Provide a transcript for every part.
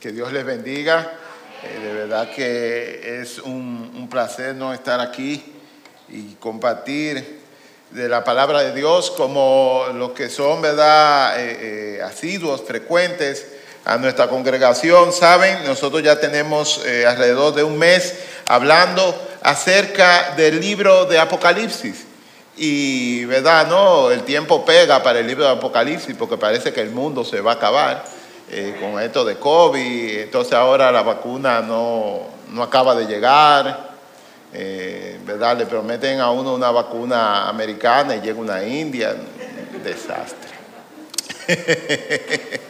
Que Dios les bendiga. Eh, de verdad que es un, placer no estar aquí y compartir de la palabra de Dios como los que son, ¿verdad?, eh, eh, asiduos, frecuentes a nuestra congregación. Saben, nosotros ya tenemos eh, alrededor de un mes hablando acerca del libro de Apocalipsis. Y, ¿verdad? No, el tiempo pega para el libro de Apocalipsis porque parece que el mundo se va a acabar. Eh, con esto de COVID, entonces ahora la vacuna no, no acaba de llegar, eh, ¿verdad? Le prometen a uno una vacuna americana y llega una india, desastre.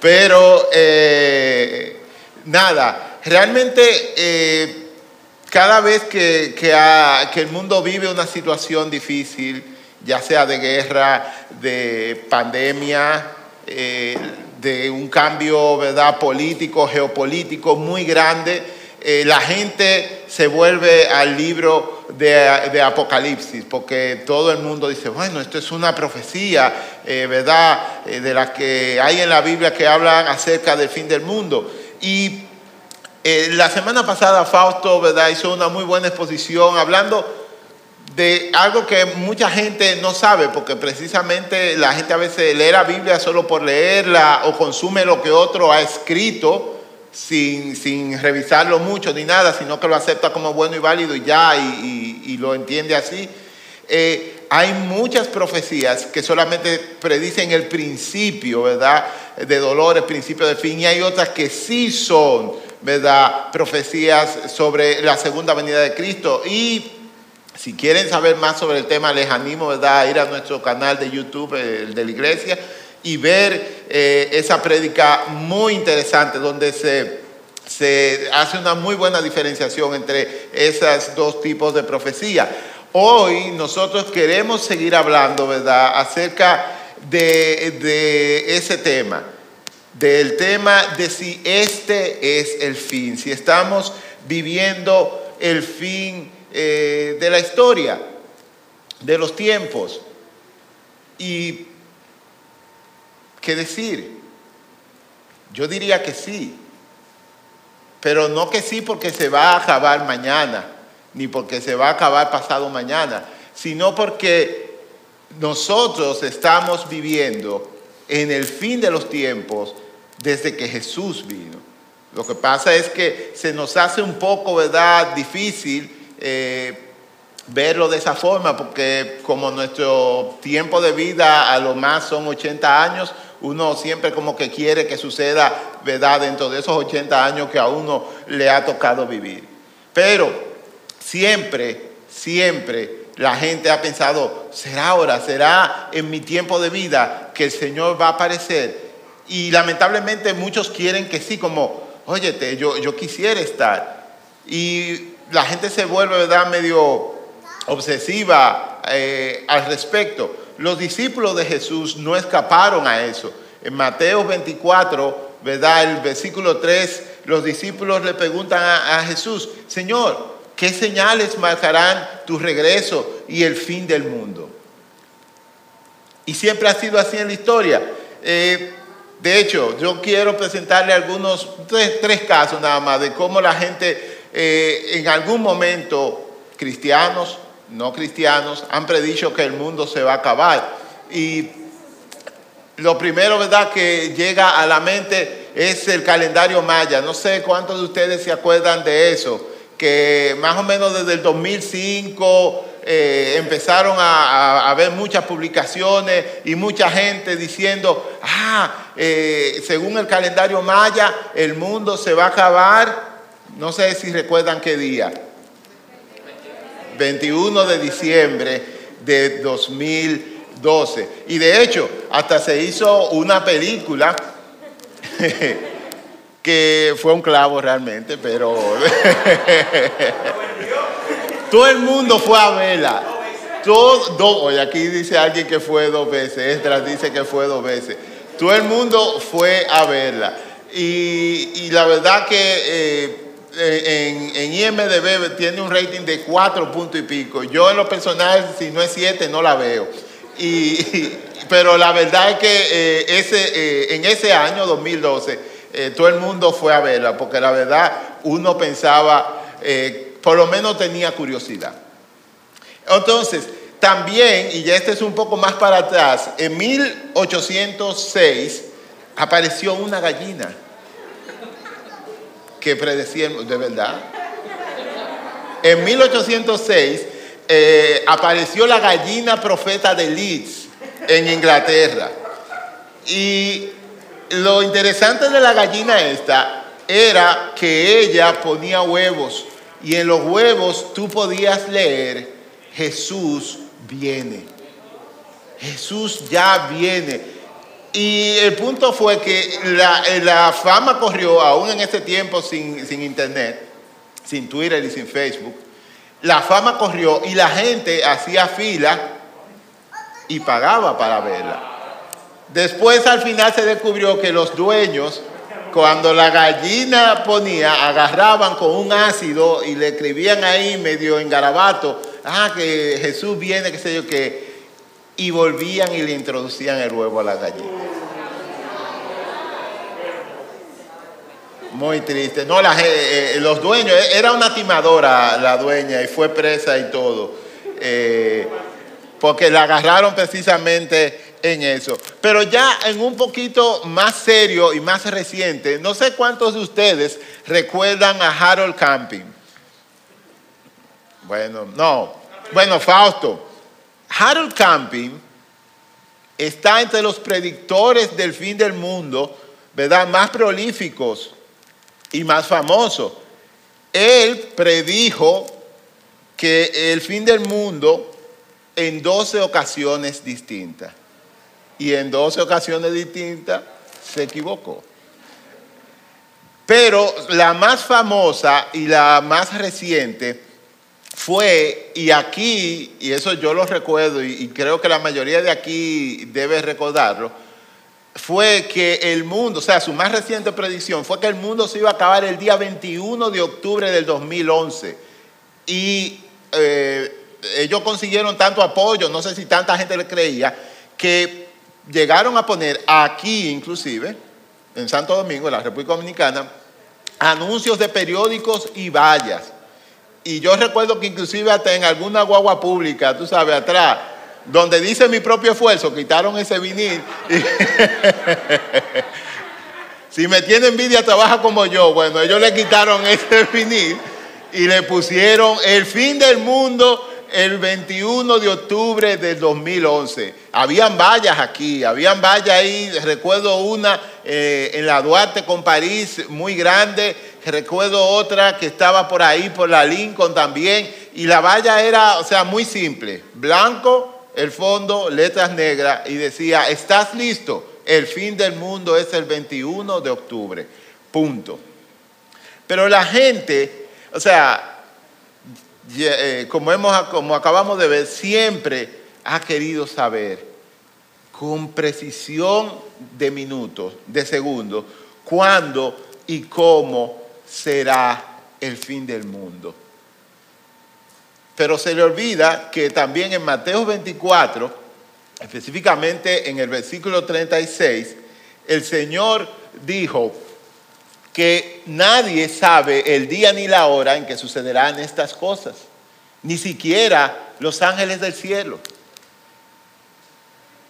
Pero eh, nada, realmente cada vez que, que, el mundo vive una situación difícil, ya sea de guerra, de pandemia, de un cambio ¿verdad? político, geopolítico muy grande, eh, la gente se vuelve al libro de, Apocalipsis, porque todo el mundo dice, bueno, esto es una profecía, eh, ¿verdad? Eh, de las que hay en la Biblia que hablan acerca del fin del mundo. Y la semana pasada Fausto, ¿verdad? Hizo una muy buena exposición hablando de algo que mucha gente no sabe, porque precisamente la gente a veces lee la Biblia solo por leerla o consume lo que otro ha escrito sin, sin revisarlo mucho ni nada, sino que lo acepta como bueno y válido y ya, y, lo entiende así. Eh, hay muchas profecías que solamente predicen el principio, ¿verdad? De dolor, el principio de fin, y hay otras que sí son, ¿verdad? Profecías sobre la segunda venida de Cristo. Y si quieren saber más sobre el tema, les animo ¿verdad? a ir a nuestro canal de YouTube, el de la iglesia, y ver eh, esa prédica muy interesante donde se, se hace una muy buena diferenciación entre esos dos tipos de profecía. Hoy nosotros queremos seguir hablando, ¿verdad?, acerca de, de ese tema, del tema de si este es el fin, si estamos viviendo el fin eh, de la historia, de los tiempos. Y, ¿qué decir? Yo diría que sí, pero no que sí porque se va a acabar mañana, ni porque se va a acabar pasado mañana, sino porque nosotros estamos viviendo en el fin de los tiempos desde que Jesús vino. Lo que pasa es que se nos hace un poco, ¿verdad?, difícil eh, verlo de esa forma, porque como nuestro tiempo de vida a lo más son 80 años, uno siempre como que quiere que suceda, ¿verdad?, dentro de esos 80 años que a uno le ha tocado vivir. Pero siempre, siempre la gente ha pensado, será ahora, será en mi tiempo de vida que el Señor va a aparecer. Y lamentablemente muchos quieren que sí, como, óyete, yo, yo quisiera estar. Y la gente se vuelve, ¿verdad?, medio obsesiva eh, al respecto. Los discípulos de Jesús no escaparon a eso. En Mateo 24, ¿verdad?, el versículo 3, los discípulos le preguntan a, Jesús, Señor, ¿qué señales marcarán tu regreso y el fin del mundo? Y siempre ha sido así en la historia. Eh, de hecho, yo quiero presentarle algunos, tres, tres casos nada más, de cómo la gente eh, en algún momento cristianos, no cristianos, han predicho que el mundo se va a acabar. Y lo primero, ¿verdad?, que llega a la mente es el calendario maya. No sé cuántos de ustedes se acuerdan de eso, que más o menos desde el 2005 eh, empezaron a, a, ver muchas publicaciones y mucha gente diciendo, ah, eh, según el calendario maya, el mundo se va a acabar no sé si recuerdan qué día. 21 de diciembre de 2012. Y de hecho, hasta se hizo una película que fue un clavo realmente, pero todo el mundo fue a verla. Todo, oye, aquí dice alguien que fue dos veces, Estras dice que fue dos veces. Todo el mundo fue a verla. Y, y la verdad que eh, en, en, IMDB tiene un rating de 4 puntos y pico. Yo en lo personal, si no es 7, no la veo. Y, pero la verdad es que eh, ese, eh, en ese año 2012 eh, todo el mundo fue a verla, porque la verdad uno pensaba, eh, por lo menos tenía curiosidad. Entonces, también, y ya este es un poco más para atrás, en 1806 apareció una gallina que predecía, de verdad. En 1806 eh, apareció la gallina profeta de Leeds en Inglaterra. Y lo interesante de la gallina esta era que ella ponía huevos y en los huevos tú podías leer Jesús viene. Jesús ya viene. Y el punto fue que la, fama corrió, aún en este tiempo sin, sin internet, sin Twitter y sin Facebook, la fama corrió y la gente hacía fila y pagaba para verla. Después al final se descubrió que los dueños, cuando la gallina ponía, agarraban con un ácido y le escribían ahí medio en garabato, ah, que Jesús viene, qué sé yo qué, y volvían y le introducían el huevo a la gallina. Muy triste. No, eh, eh, los dueños, eh, era una timadora la dueña y fue presa y todo. porque la agarraron precisamente en eso. Pero ya en un poquito más serio y más reciente, no sé cuántos de ustedes recuerdan a Harold Camping. Bueno, no. Bueno, Fausto. Harold Camping está entre los predictores del fin del mundo, ¿verdad? Más prolíficos y más famosos. Él predijo que el fin del mundo en 12 ocasiones distintas. Y en 12 ocasiones distintas se equivocó. Pero la más famosa y la más reciente fue, y aquí, y eso yo lo recuerdo, y, creo que la mayoría de aquí debe recordarlo, fue que el mundo, o sea, su más reciente predicción fue que el mundo se iba a acabar el día 21 de octubre del 2011. Y eh, ellos consiguieron tanto apoyo, no sé si tanta gente le creía, que llegaron a poner aquí inclusive, en Santo Domingo, en la República Dominicana, anuncios de periódicos y vallas y yo recuerdo que inclusive hasta en alguna guagua pública, tú sabes, atrás, donde dice mi propio esfuerzo, quitaron ese vinil. si me tiene envidia, trabaja como yo. Bueno, ellos le quitaron ese vinil y le pusieron el fin del mundo el 21 de octubre del 2011. Habían vallas aquí, habían vallas ahí, recuerdo una eh, en la Duarte con París, muy grande, recuerdo otra que estaba por ahí, por la Lincoln también, y la valla era, o sea, muy simple, blanco, el fondo, letras negras, y decía, ¿estás listo? El fin del mundo es el 21 de octubre, punto. Pero la gente, o sea, eh, como, hemos, como acabamos de ver, siempre ha querido saber con precisión de minutos, de segundos, cuándo y cómo será el fin del mundo. Pero se le olvida que también en Mateo 24, específicamente en el versículo 36, el Señor dijo que nadie sabe el día ni la hora en que sucederán estas cosas, ni siquiera los ángeles del cielo,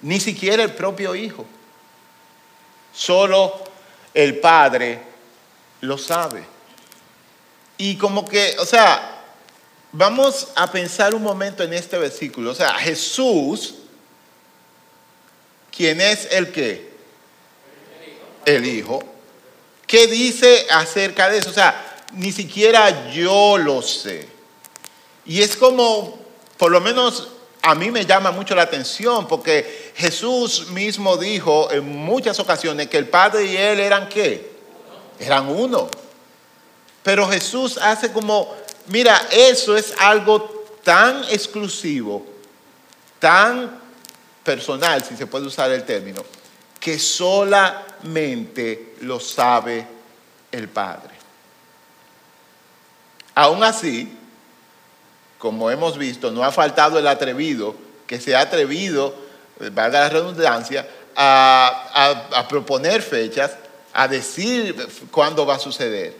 ni siquiera el propio Hijo, solo el Padre lo sabe. Y como que, o sea, vamos a pensar un momento en este versículo. O sea, Jesús, ¿quién es el qué? El Hijo. ¿Qué dice acerca de eso? O sea, ni siquiera yo lo sé. Y es como, por lo menos a mí me llama mucho la atención, porque Jesús mismo dijo en muchas ocasiones que el Padre y Él eran qué? Eran uno. Pero Jesús hace como, mira, eso es algo tan exclusivo, tan personal, si se puede usar el término, que solamente lo sabe el Padre. Aún así, como hemos visto, no ha faltado el atrevido que se ha atrevido, valga la redundancia, a, a proponer fechas a decir cuándo va a suceder.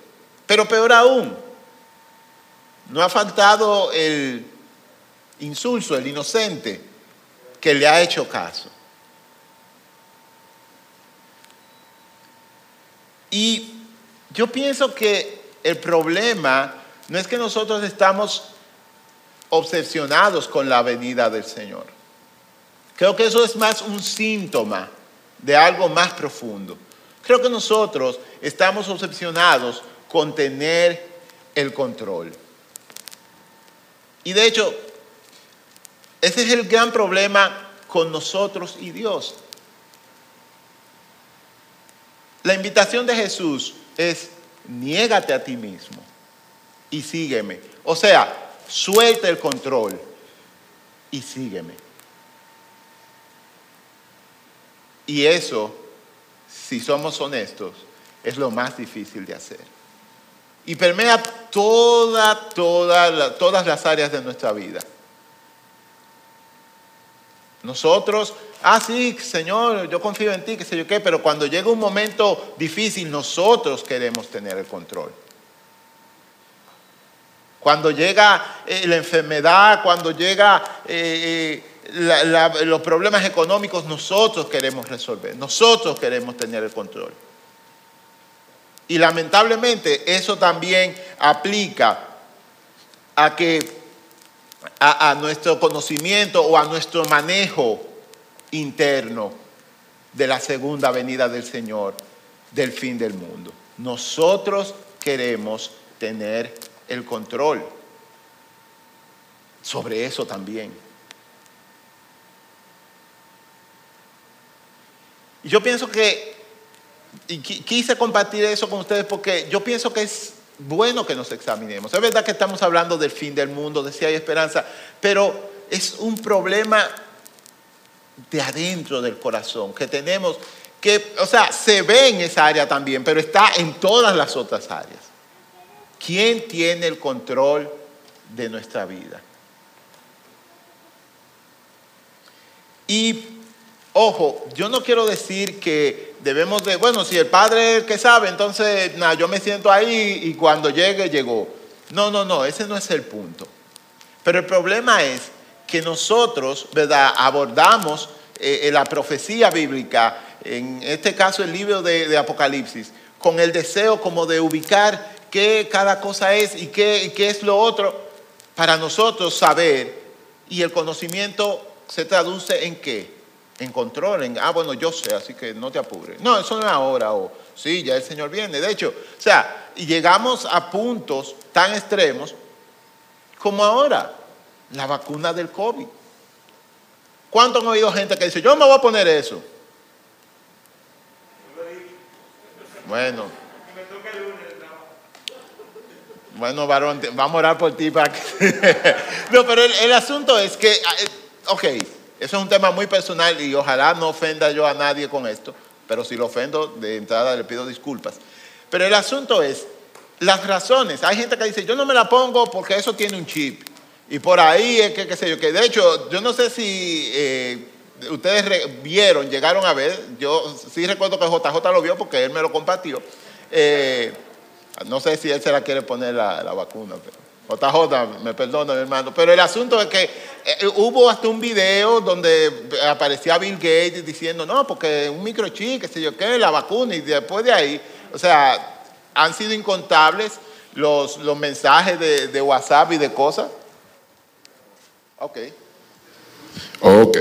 Pero peor aún, no ha faltado el insulso, el inocente, que le ha hecho caso. Y yo pienso que el problema no es que nosotros estamos obsesionados con la venida del Señor. Creo que eso es más un síntoma de algo más profundo. Creo que nosotros estamos obsesionados con tener el control. Y de hecho, ese es el gran problema con nosotros y Dios. La invitación de Jesús es, niégate a ti mismo y sígueme. O sea, suelta el control y sígueme. Y eso, si somos honestos, es lo más difícil de hacer. Y permea toda, toda, todas las áreas de nuestra vida. Nosotros, ah, sí, Señor, yo confío en ti, qué sé yo qué, pero cuando llega un momento difícil, nosotros queremos tener el control. Cuando llega eh, la enfermedad, cuando llega eh, los problemas económicos, nosotros queremos resolver, nosotros queremos tener el control. Y lamentablemente eso también aplica a que a, nuestro conocimiento o a nuestro manejo interno de la segunda venida del Señor, del fin del mundo. Nosotros queremos tener el control sobre eso también. Yo pienso que, y quise compartir eso con ustedes porque yo pienso que es bueno que nos examinemos. Es verdad que estamos hablando del fin del mundo, de si hay esperanza, pero es un problema de adentro del corazón que tenemos, que, o sea, se ve en esa área también, pero está en todas las otras áreas. ¿Quién tiene el control de nuestra vida? Y, ojo, yo no quiero decir que debemos de, bueno, si el padre es el que sabe, entonces nada, yo me siento ahí y cuando llegue, llegó. No, no, no, ese no es el punto. Pero el problema es que nosotros, abordamos eh, la profecía bíblica, en este caso el libro de, Apocalipsis, con el deseo como de ubicar qué cada cosa es y qué, qué es lo otro, para nosotros saber, y el conocimiento se traduce en qué? En control, en, ah, bueno, yo sé, así que no te apures. No, eso no es ahora, o sí, ya el Señor viene. De hecho, o sea, llegamos a puntos tan extremos como ahora, la vacuna del COVID. ¿Cuántos han oído gente que dice, yo me voy a poner eso? Bueno. Bueno, varón, vamos a orar por ti para que... no, pero el, el asunto es que, eh, ok, eso es un tema muy personal y ojalá no ofenda yo a nadie con esto, pero si lo ofendo, de entrada le pido disculpas. Pero el asunto es, las razones, hay gente que dice, yo no me la pongo porque eso tiene un chip. Y por ahí es que, qué sé yo, que de hecho, yo no sé si eh, ustedes vieron, llegaron a ver, yo sí recuerdo que JJ lo vio porque él me lo compartió. Eh, no sé si él se la quiere poner la, la vacuna, pero... JJ, me perdona, mi hermano, pero el asunto es que eh, hubo hasta un video donde aparecía Bill Gates diciendo, no, porque un microchip, qué sé yo qué, la vacuna, y después de ahí, o sea, han sido incontables los, los mensajes de, de WhatsApp y de cosas. Ok. Ok.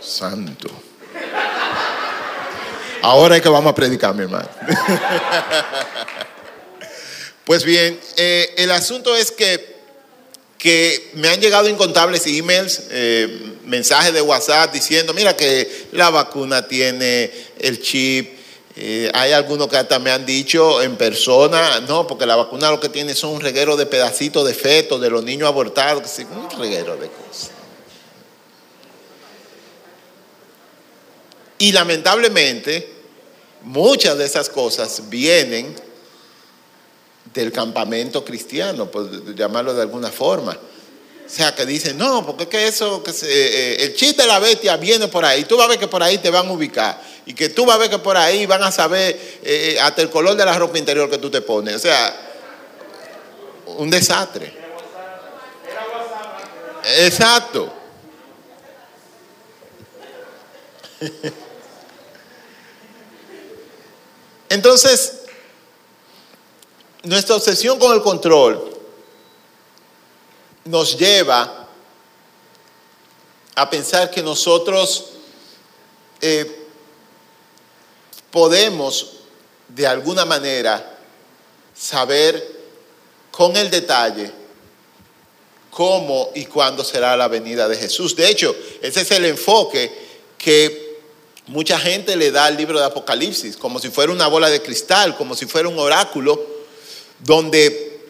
Santo. Ahora es que vamos a predicar, mi hermano. Pues bien, eh, el asunto es que, que, me han llegado incontables emails, eh, mensajes de WhatsApp diciendo, mira que la vacuna tiene el chip. Eh, hay algunos que hasta me han dicho en persona, no, porque la vacuna lo que tiene son un reguero de pedacitos de fetos de los niños abortados, un reguero de cosas. Y lamentablemente, muchas de esas cosas vienen del campamento cristiano, por llamarlo de alguna forma. O sea, que dicen, no, porque es que eso, se, eh, el chiste de la bestia viene por ahí, tú vas a ver que por ahí te van a ubicar. y que tú vas a ver que por ahí van a saber eh, hasta el color de la ropa interior que tú te pones. O sea, un desastre. Exacto. Entonces, nuestra obsesión con el control nos lleva a pensar que nosotros eh, podemos de alguna manera saber con el detalle cómo y cuándo será la venida de Jesús. De hecho, ese es el enfoque que mucha gente le da al libro de Apocalipsis, como si fuera una bola de cristal, como si fuera un oráculo, donde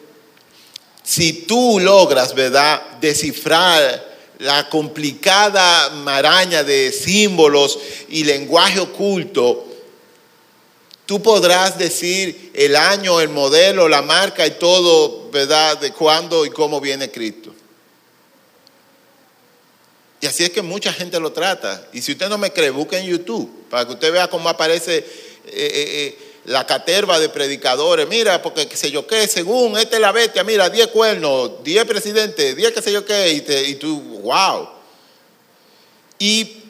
si tú logras, ¿verdad?, descifrar la complicada maraña de símbolos y lenguaje oculto, tú podrás decir el año, el modelo, la marca y todo, ¿verdad?, de cuándo y cómo viene Cristo. Y así es que mucha gente lo trata. Y si usted no me cree, busque en YouTube para que usted vea cómo aparece eh, eh, eh, la caterva de predicadores. Mira, porque qué sé yo qué, según esta es la bestia, mira, 10 cuernos, 10 presidentes, 10 qué sé yo qué, y, y tú, wow. Y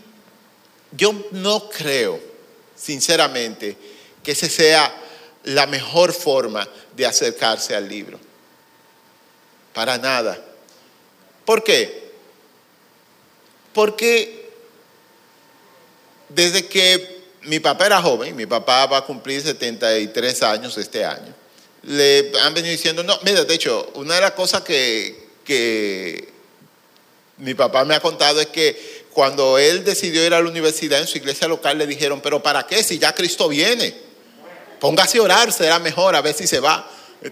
yo no creo, sinceramente, que esa sea la mejor forma de acercarse al libro. Para nada. ¿Por qué? Porque desde que mi papá era joven, mi papá va a cumplir 73 años este año, le han venido diciendo, no, mira, de hecho, una de las cosas que, que mi papá me ha contado es que cuando él decidió ir a la universidad en su iglesia local le dijeron, pero ¿para qué si ya Cristo viene? Póngase a orar, será mejor, a ver si se va.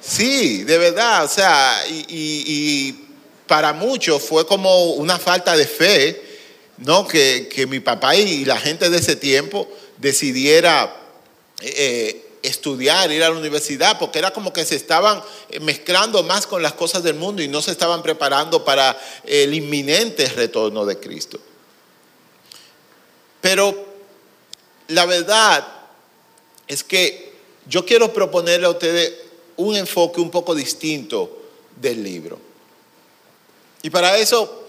sí, de verdad, o sea, y para muchos fue como una falta de fe, ¿no? Que, mi papá y la gente de ese tiempo decidiera eh, estudiar, ir a la universidad, porque era como que se estaban mezclando más con las cosas del mundo y no se estaban preparando para el inminente retorno de Cristo. Pero la verdad es que yo quiero proponerle a ustedes un enfoque un poco distinto del libro. Y para eso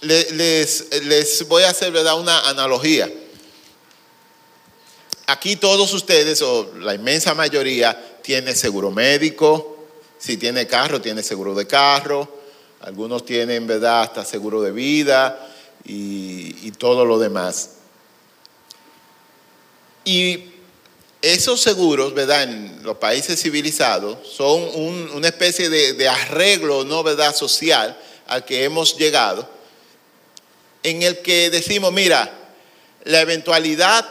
les, voy a hacer ¿verdad? una analogía. Aquí todos ustedes, o la inmensa mayoría, tiene seguro médico. Si tiene carro, tiene seguro de carro. Algunos tienen, ¿verdad?, hasta seguro de vida y, y todo lo demás. Y esos seguros, ¿verdad? En los países civilizados son una especie de, de, arreglo, ¿no? ¿verdad? Social al que hemos llegado, en el que decimos, mira, la eventualidad,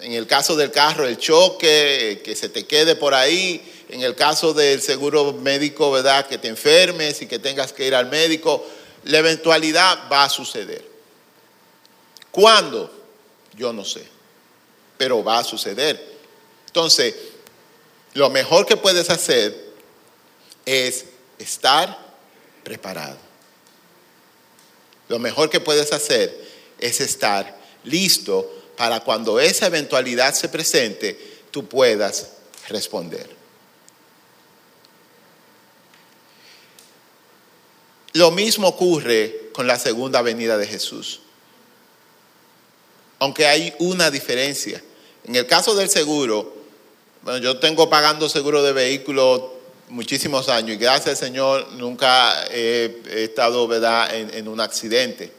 en el caso del carro, el choque, que se te quede por ahí, en el caso del seguro médico, ¿verdad? Que te enfermes y que tengas que ir al médico, la eventualidad va a suceder. ¿Cuándo? Yo no sé, pero va a suceder. Entonces, lo mejor que puedes hacer es estar preparado. Lo mejor que puedes hacer es estar listo para cuando esa eventualidad se presente, tú puedas responder. Lo mismo ocurre con la segunda venida de Jesús. Aunque hay una diferencia. En el caso del seguro, bueno, yo tengo pagando seguro de vehículo muchísimos años y gracias al Señor nunca he, estado. En, un accidente.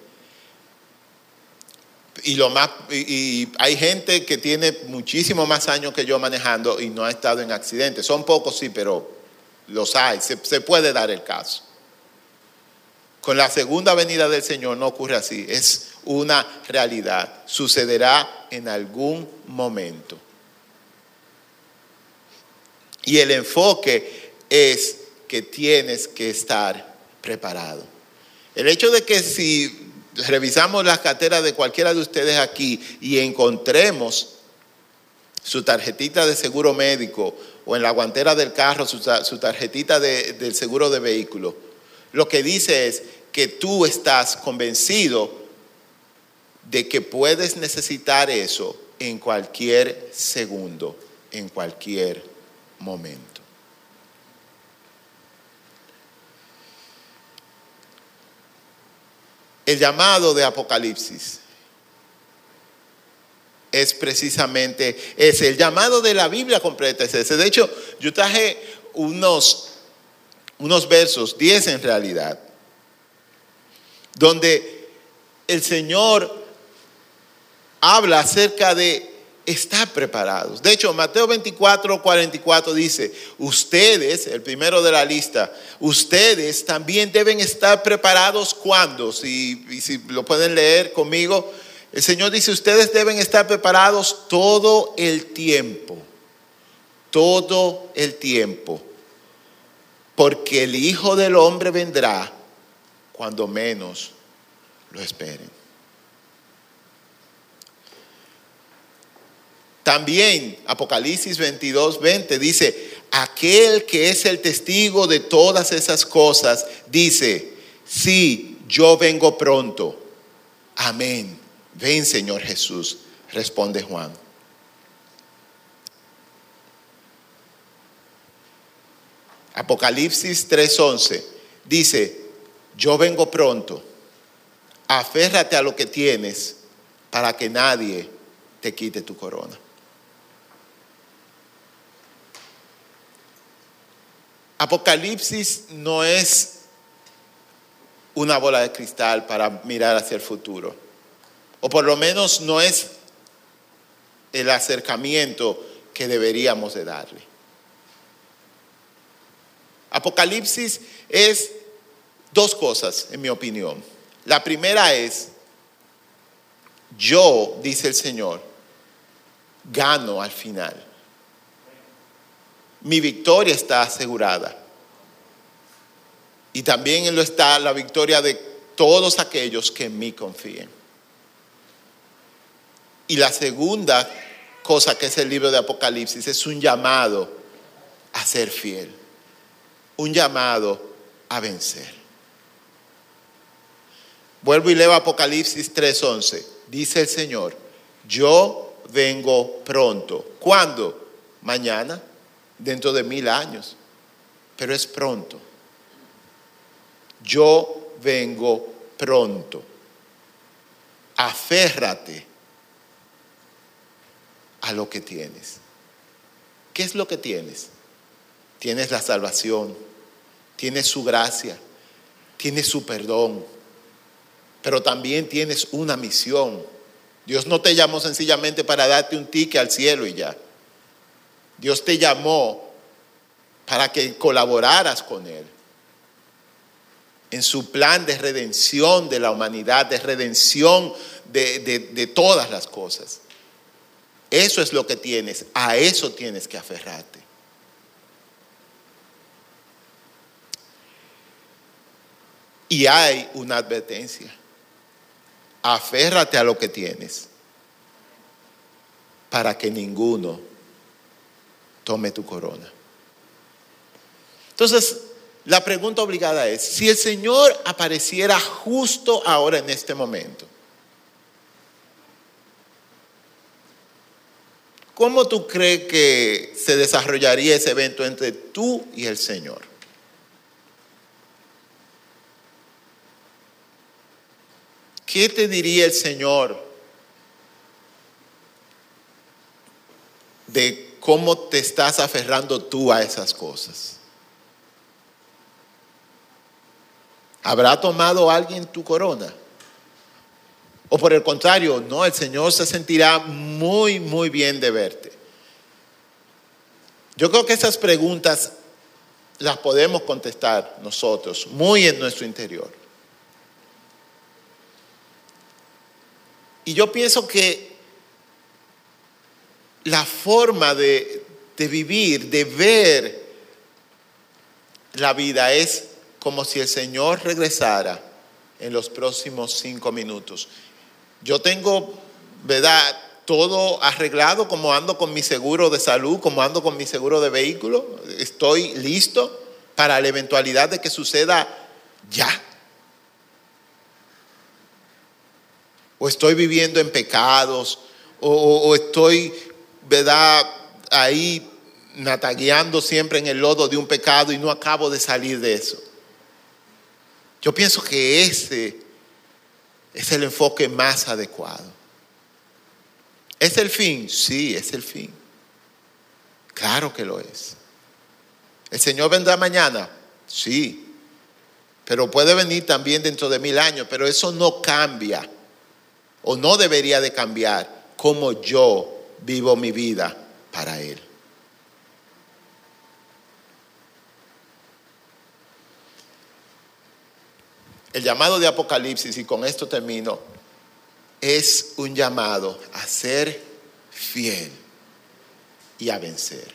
Y, lo más, y, hay gente que tiene muchísimos más años que yo manejando y no ha estado en accidentes. Son pocos, sí, pero los hay. Se puede dar el caso. Con la segunda venida del Señor no ocurre así. Es una realidad. Sucederá en algún momento. Y el enfoque es que tienes que estar preparado. El hecho de que si revisamos las carteras de cualquiera de ustedes aquí y encontremos su tarjetita de seguro médico o en la guantera del carro su, tarjetita del seguro de vehículo, lo que dice es que tú estás convencido de que puedes necesitar eso en cualquier segundo, en cualquier momento. El llamado de Apocalipsis es precisamente ese. El llamado de la Biblia completa es ese. De hecho, yo traje unos, unos versos, 10 en realidad, donde el Señor habla acerca de estar preparados. De hecho, Mateo 24, 44 dice, ustedes, el primero de la lista, ustedes también deben estar preparados cuando, si, si lo pueden leer conmigo, el Señor dice, ustedes deben estar preparados todo el tiempo, todo el tiempo, porque el Hijo del Hombre vendrá cuando menos lo esperen. También Apocalipsis 22, 20 dice, aquel que es el testigo de todas esas cosas, dice, sí, yo vengo pronto. Amén. Ven, Señor Jesús, responde Juan. Apocalipsis 3:11 dice, yo vengo pronto, aférrate a lo que tienes para que nadie te quite tu corona. Apocalipsis no es una bola de cristal para mirar hacia el futuro, o por lo menos no es el acercamiento que deberíamos de darle. Apocalipsis es dos cosas, en mi opinión. La primera es, yo, dice el Señor, gano al final mi victoria está asegurada. Y también lo está la victoria de todos aquellos que en mí confíen. Y la segunda cosa que es el libro de Apocalipsis es un llamado a ser fiel, un llamado a vencer. Vuelvo y leo Apocalipsis 3:11. Dice el Señor, yo vengo pronto. ¿Cuándo? Mañana dentro de mil años, pero es pronto. Yo vengo pronto. Aférrate a lo que tienes. ¿Qué es lo que tienes? Tienes la salvación, tienes su gracia, tienes su perdón, pero también tienes una misión. Dios no te llamó sencillamente para darte un ticket al cielo y ya. Dios te llamó para que colaboraras con Él en su plan de redención de la humanidad, de redención de, todas las cosas. Eso es lo que tienes, a eso tienes que aferrarte. Y hay una advertencia. Aférrate a lo que tienes para que ninguno tome tu corona. Entonces, la pregunta obligada es, si el Señor apareciera justo ahora en este momento, ¿cómo tú crees que se desarrollaría ese evento entre tú y el Señor? ¿Qué te diría el Señor de ¿Cómo te estás aferrando tú a esas cosas? ¿Habrá tomado alguien tu corona? O por el contrario, no, el Señor se sentirá muy, muy bien de verte. Yo creo que esas preguntas las podemos contestar nosotros, muy en nuestro interior. Y yo pienso que la forma de, vivir, de ver la vida es como si el Señor regresara en los próximos cinco minutos. Yo tengo, ¿verdad? Todo arreglado, como ando con mi seguro de salud, como ando con mi seguro de vehículo. Estoy listo para la eventualidad de que suceda ya. o estoy viviendo en pecados, o, estoy, ¿verdad?, ahí natagueando siempre en el lodo de un pecado y no acabo de salir de eso. Yo pienso que ese es el enfoque más adecuado. ¿Es el fin? Sí, es el fin. Claro que lo es. ¿El Señor vendrá mañana? Sí. Pero puede venir también dentro de mil años, pero eso no cambia o no debería de cambiar cómo yo vivo mi vida para Él. El llamado de Apocalipsis, y con esto termino, es un llamado a ser fiel y a vencer.